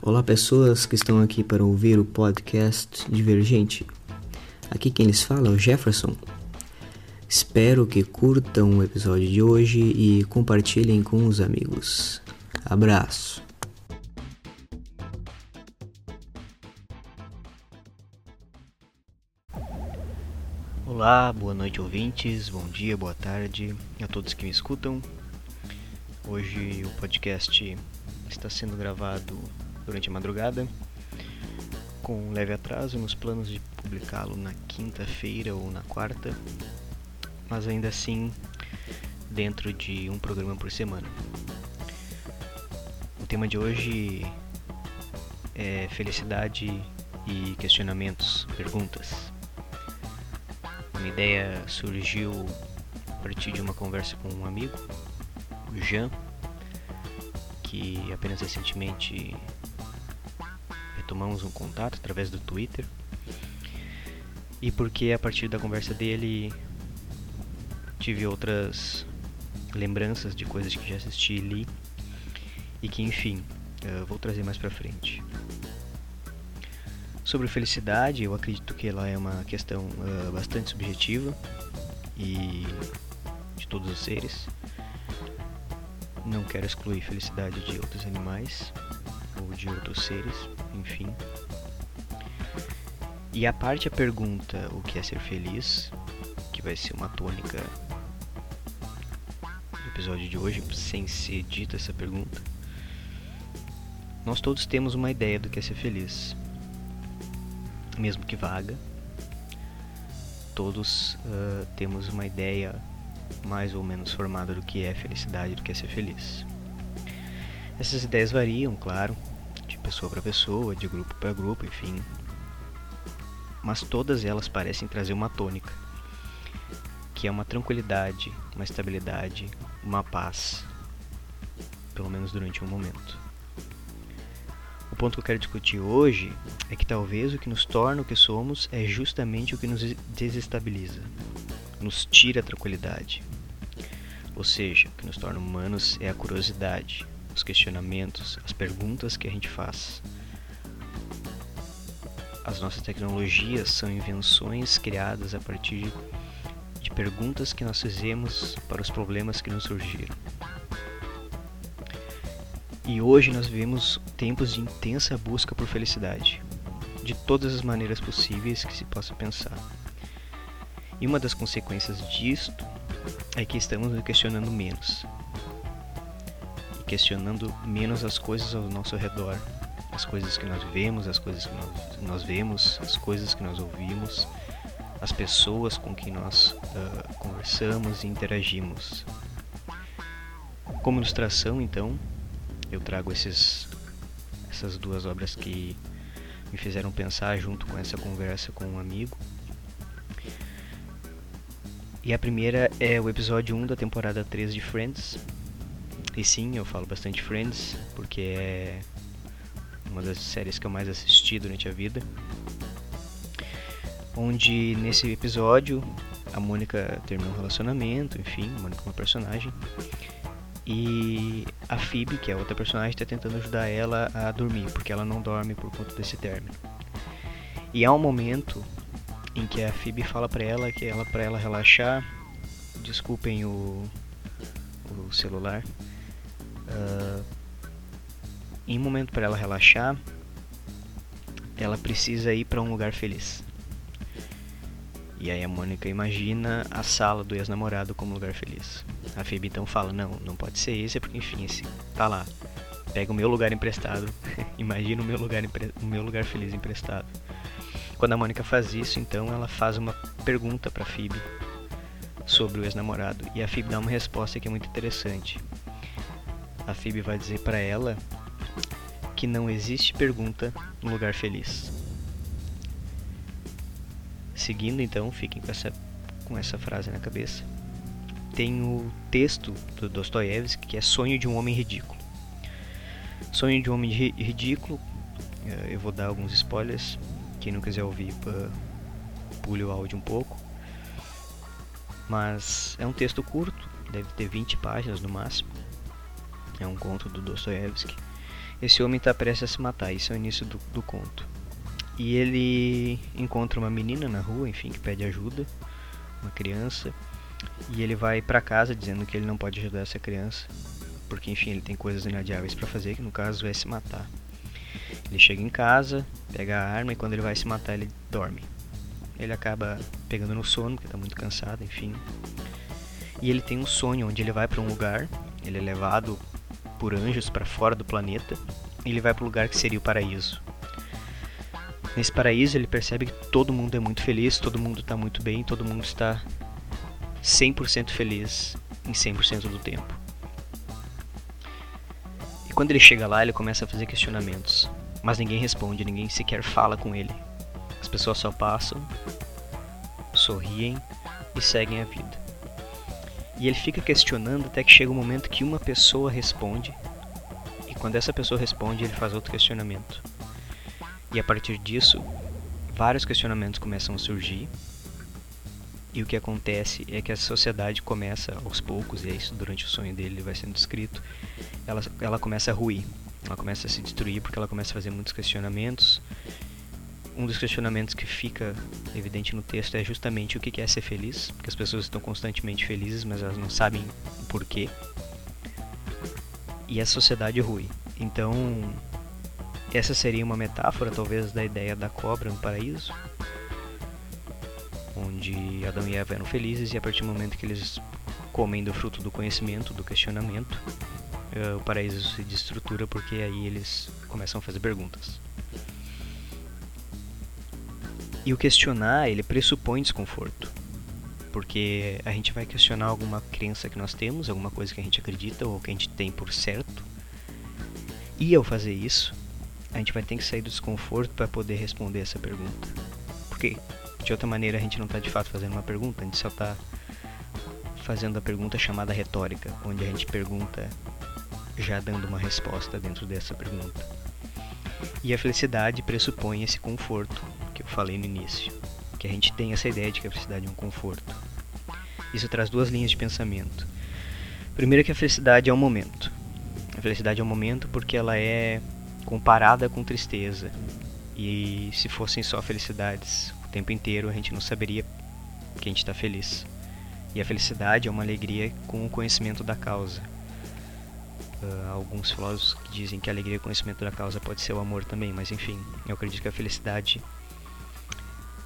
Olá, pessoas que estão aqui para ouvir o podcast Divergente. Aqui quem lhes fala é o Jefferson. Espero que curtam o episódio de hoje e compartilhem com os amigos. Abraço. Olá, boa noite ouvintes, bom dia, boa tarde a todos que me escutam. Hoje o podcast está sendo gravado durante a madrugada, com um leve atraso nos planos de publicá-lo na quinta-feira ou na quarta, mas ainda assim dentro de um programa por semana. O tema de hoje é felicidade e questionamentos, perguntas. Uma ideia surgiu a partir de uma conversa com um amigo, o Jean, que apenas recentemente retomamos um contato através do Twitter. E porque a partir da conversa dele tive outras lembranças de coisas que já assisti e li e que enfim uh, vou trazer mais pra frente. Sobre felicidade, eu acredito que ela é uma questão uh, bastante subjetiva e de todos os seres. Não quero excluir felicidade de outros animais ou de outros seres, enfim. E a parte a pergunta o que é ser feliz, que vai ser uma tônica do episódio de hoje, sem ser dita essa pergunta. Nós todos temos uma ideia do que é ser feliz, mesmo que vaga. Todos uh, temos uma ideia mais ou menos formada do que é felicidade, do que é ser feliz. Essas ideias variam, claro, de pessoa para pessoa, de grupo para grupo, enfim. Mas todas elas parecem trazer uma tônica, que é uma tranquilidade, uma estabilidade, uma paz, pelo menos durante um momento. O ponto que eu quero discutir hoje é que talvez o que nos torna o que somos é justamente o que nos desestabiliza, nos tira a tranquilidade. Ou seja, o que nos torna humanos é a curiosidade, os questionamentos, as perguntas que a gente faz. As nossas tecnologias são invenções criadas a partir de perguntas que nós fizemos para os problemas que nos surgiram. E hoje nós vivemos tempos de intensa busca por felicidade, de todas as maneiras possíveis que se possa pensar. E uma das consequências disto é que estamos nos questionando menos. Questionando menos as coisas ao nosso redor, as coisas que nós vemos, as coisas que nós, nós vemos, as coisas que nós ouvimos, as pessoas com quem nós uh, conversamos e interagimos. Como ilustração, então, eu trago esses, essas duas obras que me fizeram pensar junto com essa conversa com um amigo. E a primeira é o episódio 1 da temporada 3 de Friends. E sim, eu falo bastante Friends, porque é uma das séries que eu mais assisti durante a vida. Onde nesse episódio a Mônica termina um relacionamento, enfim, a Mônica é uma personagem. E a Phoebe, que é outra personagem, está tentando ajudar ela a dormir, porque ela não dorme por conta desse término. E há um momento em que a Phoebe fala para ela que ela para ela relaxar, desculpem o, o celular, uh, em um momento para ela relaxar, ela precisa ir para um lugar feliz. E aí a Mônica imagina a sala do ex-namorado como lugar feliz. A Phoebe então fala, não, não pode ser esse, porque enfim, esse tá lá. Pega o meu lugar emprestado. imagina o meu lugar, o meu lugar feliz emprestado. Quando a Mônica faz isso, então ela faz uma pergunta para Phoebe sobre o ex-namorado e a Phoebe dá uma resposta que é muito interessante. A Phoebe vai dizer para ela que não existe pergunta no lugar feliz. Seguindo então, fiquem com essa com essa frase na cabeça. Tem o texto do Dostoiévski que é Sonho de um homem ridículo. Sonho de um homem ridículo, eh, eu vou dar alguns spoilers, quem não quiser ouvir, pule o áudio um pouco. Mas é um texto curto, deve ter 20 páginas no máximo. É um conto do Dostoiévski. Esse homem está prestes a se matar, isso é o início do, do conto. E ele encontra uma menina na rua, enfim, que pede ajuda, uma criança, e ele vai para casa dizendo que ele não pode ajudar essa criança, porque enfim, ele tem coisas inadiáveis para fazer, que no caso é se matar. Ele chega em casa, pega a arma e quando ele vai se matar, ele dorme. Ele acaba pegando no sono, porque está muito cansado, enfim. E ele tem um sonho onde ele vai para um lugar, ele é levado por anjos para fora do planeta, ele vai para o lugar que seria o paraíso. Nesse paraíso ele percebe que todo mundo é muito feliz, todo mundo está muito bem, todo mundo está 100% feliz em 100% do tempo. E quando ele chega lá, ele começa a fazer questionamentos, mas ninguém responde, ninguém sequer fala com ele. As pessoas só passam, sorriem e seguem a vida. E ele fica questionando até que chega o um momento que uma pessoa responde, e quando essa pessoa responde, ele faz outro questionamento. E a partir disso, vários questionamentos começam a surgir, e o que acontece é que a sociedade começa aos poucos, e é isso durante o sonho dele vai sendo descrito, ela, ela começa a ruir, ela começa a se destruir porque ela começa a fazer muitos questionamentos. Um dos questionamentos que fica evidente no texto é justamente o que é ser feliz, porque as pessoas estão constantemente felizes, mas elas não sabem o porquê. E a sociedade rui. Então, essa seria uma metáfora, talvez, da ideia da cobra no paraíso, onde Adão e Eva eram felizes e a partir do momento que eles comem do fruto do conhecimento, do questionamento, uh, o paraíso se destrutura porque aí eles começam a fazer perguntas. E o questionar, ele pressupõe desconforto. Porque a gente vai questionar alguma crença que nós temos, alguma coisa que a gente acredita ou que a gente tem por certo. E ao fazer isso, a gente vai ter que sair do desconforto para poder responder essa pergunta. Porque de outra maneira a gente não está de fato fazendo uma pergunta, a gente só está fazendo a pergunta chamada retórica, onde a gente pergunta já dando uma resposta dentro dessa pergunta. E a felicidade pressupõe esse conforto falei no início, que a gente tem essa ideia de que a felicidade é um conforto. Isso traz duas linhas de pensamento. Primeiro que a felicidade é um momento. A felicidade é um momento porque ela é comparada com tristeza. E se fossem só felicidades, o tempo inteiro a gente não saberia que a gente está feliz. E a felicidade é uma alegria com o conhecimento da causa. Uh, alguns filósofos dizem que a alegria e o conhecimento da causa pode ser o amor também, mas enfim, eu acredito que a felicidade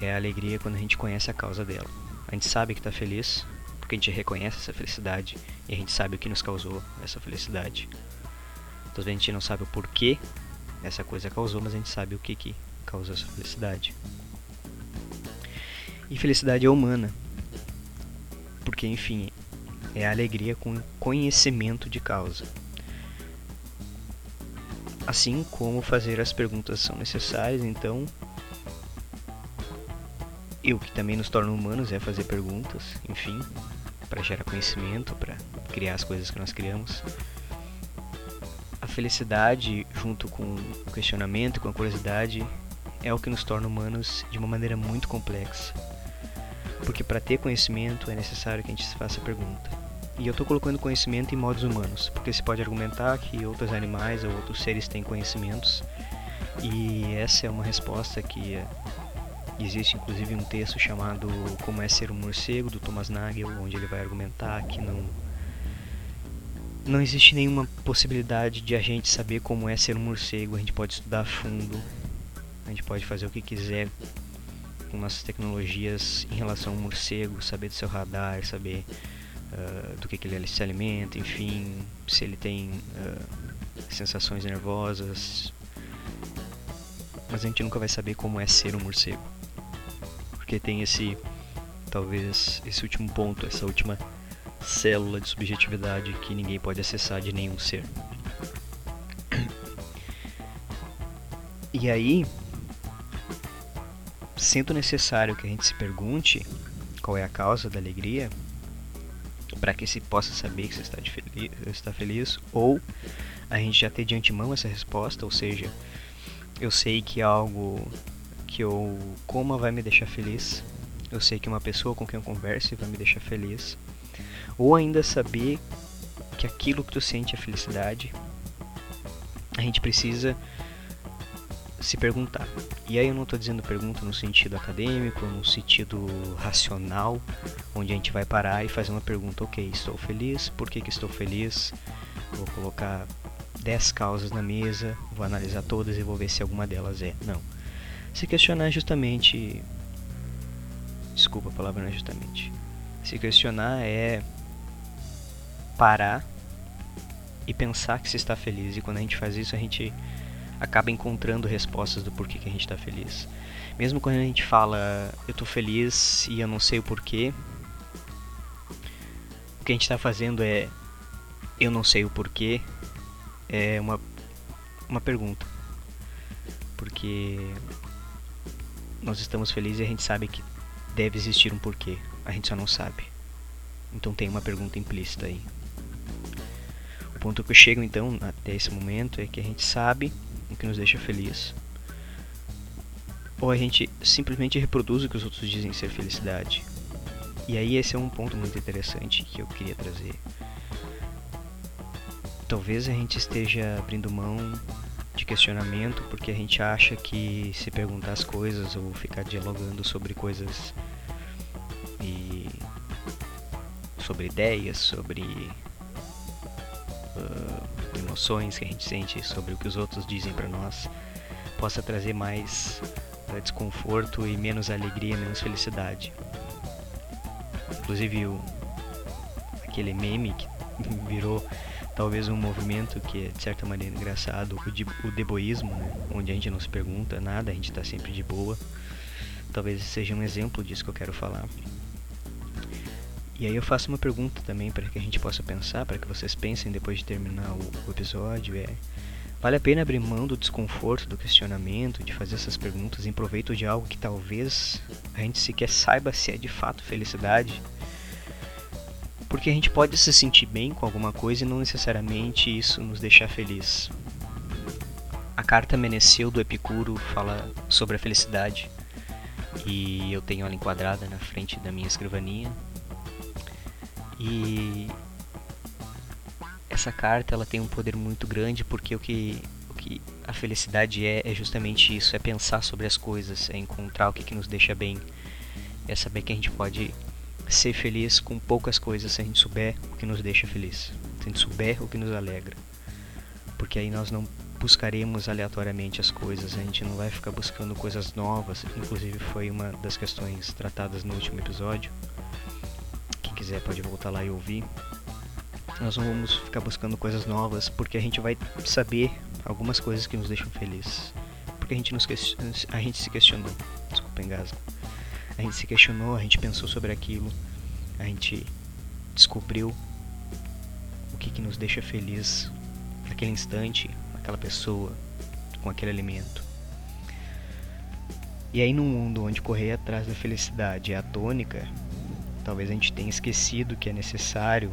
é a alegria quando a gente conhece a causa dela. A gente sabe que está feliz porque a gente reconhece essa felicidade e a gente sabe o que nos causou essa felicidade. Talvez a gente não sabe o porquê essa coisa causou, mas a gente sabe o que, que causou essa felicidade. E felicidade é humana. Porque, enfim, é a alegria com conhecimento de causa. Assim como fazer as perguntas são necessárias, então. E o que também nos torna humanos é fazer perguntas, enfim, para gerar conhecimento, para criar as coisas que nós criamos. A felicidade, junto com o questionamento, com a curiosidade, é o que nos torna humanos de uma maneira muito complexa. Porque para ter conhecimento é necessário que a gente se faça pergunta. E eu estou colocando conhecimento em modos humanos, porque se pode argumentar que outros animais ou outros seres têm conhecimentos, e essa é uma resposta que é, existe inclusive um texto chamado Como é ser um morcego, do Thomas Nagel, onde ele vai argumentar que não não existe nenhuma possibilidade de a gente saber como é ser um morcego, a gente pode estudar a fundo, a gente pode fazer o que quiser com nossas tecnologias em relação ao morcego, saber do seu radar, saber uh, do que, que, ele se alimenta, enfim, se ele tem uh, sensações nervosas. Mas a gente nunca vai saber como é ser um morcego. Porque tem esse, talvez, esse último ponto, essa última célula de subjetividade que ninguém pode acessar de nenhum ser. E aí, sendo necessário que a gente se pergunte qual é a causa da alegria, para que se possa saber que você está, feliz, está feliz, ou a gente já ter de antemão essa resposta, ou seja, eu sei que algo que eu coma vai me deixar feliz, eu sei que uma pessoa com quem eu converse vai me deixar feliz, ou ainda saber que aquilo que tu sente é felicidade, a gente precisa se perguntar. E aí eu não estou dizendo pergunta no sentido acadêmico, no sentido racional, onde a gente vai parar e fazer uma pergunta, ok, estou feliz, por que, que estou feliz? Vou colocar 10 causas na mesa, vou analisar todas e vou ver se alguma delas é. Não. Se questionar justamente. Desculpa a palavra não é justamente. Se questionar é parar e pensar que se está feliz. E quando a gente faz isso, a gente acaba encontrando respostas do porquê que a gente está feliz. Mesmo quando a gente fala eu estou feliz e eu não sei o porquê, o que a gente está fazendo é eu não sei o porquê é uma, uma pergunta. Porque nós estamos felizes e a gente sabe que deve existir um porquê, a gente só não sabe. Então tem uma pergunta implícita aí. O ponto que eu chego então até esse momento é que a gente sabe o que nos deixa feliz. Ou a gente simplesmente reproduz o que os outros dizem ser felicidade. E aí esse é um ponto muito interessante que eu queria trazer. Talvez a gente esteja abrindo mão de questionamento porque a gente acha que se perguntar as coisas ou ficar dialogando sobre coisas e sobre ideias, sobre uh, emoções que a gente sente, sobre o que os outros dizem para nós, possa trazer mais uh, desconforto e menos alegria, menos felicidade. Inclusive o, aquele meme que virou talvez um movimento que é de certa maneira engraçado, o, de, o deboísmo, né? onde a gente não se pergunta nada, a gente está sempre de boa. Talvez seja um exemplo disso que eu quero falar. E aí eu faço uma pergunta também para que a gente possa pensar, para que vocês pensem depois de terminar o, episódio, é vale a pena abrir mão do desconforto, do questionamento, de fazer essas perguntas em proveito de algo que talvez a gente sequer saiba se é de fato felicidade? Porque a gente pode se sentir bem com alguma coisa e não necessariamente isso nos deixar feliz. A carta Meneceu do Epicuro fala sobre a felicidade e eu tenho ela enquadrada na frente da minha escrivaninha e essa carta ela tem um poder muito grande porque o que, o que a felicidade é é justamente isso, é pensar sobre as coisas, é encontrar o que, que nos deixa bem, é saber que a gente pode ser feliz com poucas coisas se a gente souber o que nos deixa feliz, se a gente souber o que nos alegra, porque aí nós não buscaremos aleatoriamente as coisas, a gente não vai ficar buscando coisas novas, inclusive foi uma das questões tratadas no último episódio quiser pode voltar lá e ouvir. Nós não vamos ficar buscando coisas novas porque a gente vai saber algumas coisas que nos deixam felizes. Porque a gente, nos a gente se questionou. Desculpa, engasgo. A gente se questionou, a gente pensou sobre aquilo, a gente descobriu o que, que nos deixa feliz naquele instante, aquela pessoa, com aquele alimento. E aí, num mundo onde correr atrás da felicidade é a tônica, Talvez a gente tenha esquecido que é necessário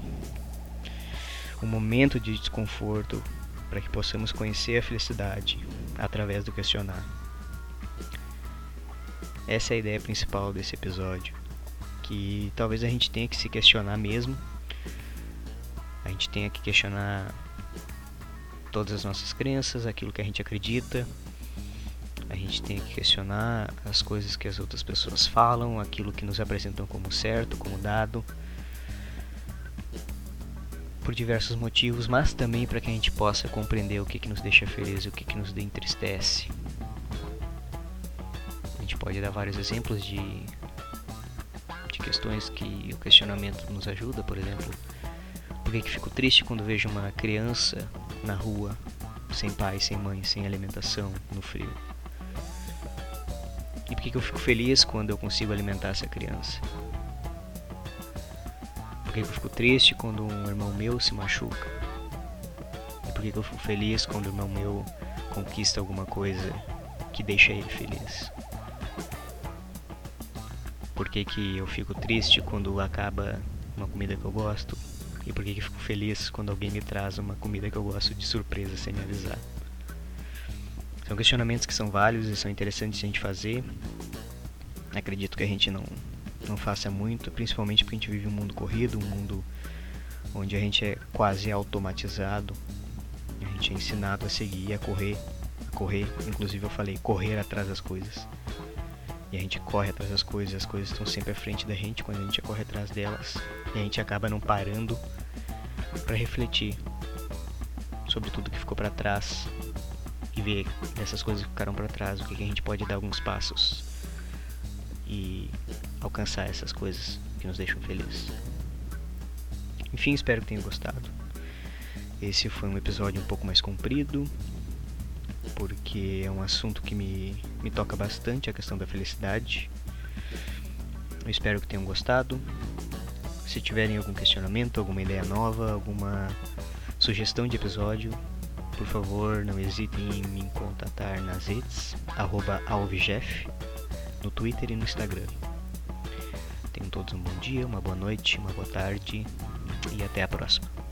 um momento de desconforto para que possamos conhecer a felicidade através do questionar. Essa é a ideia principal desse episódio, que talvez a gente tenha que se questionar mesmo. A gente tenha que questionar todas as nossas crenças, aquilo que a gente acredita, a gente tem que questionar as coisas que as outras pessoas falam, aquilo que nos apresentam como certo, como dado, por diversos motivos, mas também para que a gente possa compreender o que, que nos deixa feliz e o que, que nos entristece. Gente pode dar vários exemplos de, de questões que o questionamento nos ajuda, por exemplo, por que, que fico triste quando vejo uma criança na rua, sem pai, sem mãe, sem alimentação, no frio? E por que, que eu fico feliz quando eu consigo alimentar essa criança? Por que, que eu fico triste quando um irmão meu se machuca? E por que, que eu fico feliz quando o irmão meu conquista alguma coisa que deixa ele feliz? Por que, que eu fico triste quando acaba uma comida que eu gosto? E por que, que fico feliz quando alguém me traz uma comida que eu gosto de surpresa sem me avisar? São questionamentos que são válidos e são interessantes de a gente fazer. Acredito que a gente não, não faça muito, principalmente porque a gente vive um mundo corrido, um mundo onde a gente é quase automatizado. A gente é ensinado a seguir, a correr, a correr. Inclusive eu falei correr atrás das coisas. A gente corre atrás das coisas, as coisas estão sempre à frente da gente quando a gente corre atrás delas. E a gente acaba não parando para refletir sobre tudo que ficou para trás e ver dessas coisas que ficaram para trás, o que, que a gente pode dar alguns passos e alcançar essas coisas que nos deixam felizes. Enfim, espero que tenham gostado. Esse foi um episódio um pouco mais comprido, porque é um assunto que me, me toca bastante a questão da felicidade. Eu espero que tenham gostado. Se tiverem algum questionamento, alguma ideia nova, alguma sugestão de episódio, por favor, não hesitem em me contatar nas redes, alvejef, no Twitter e no Instagram. Tenham todos um bom dia, uma boa noite, uma boa tarde e até a próxima.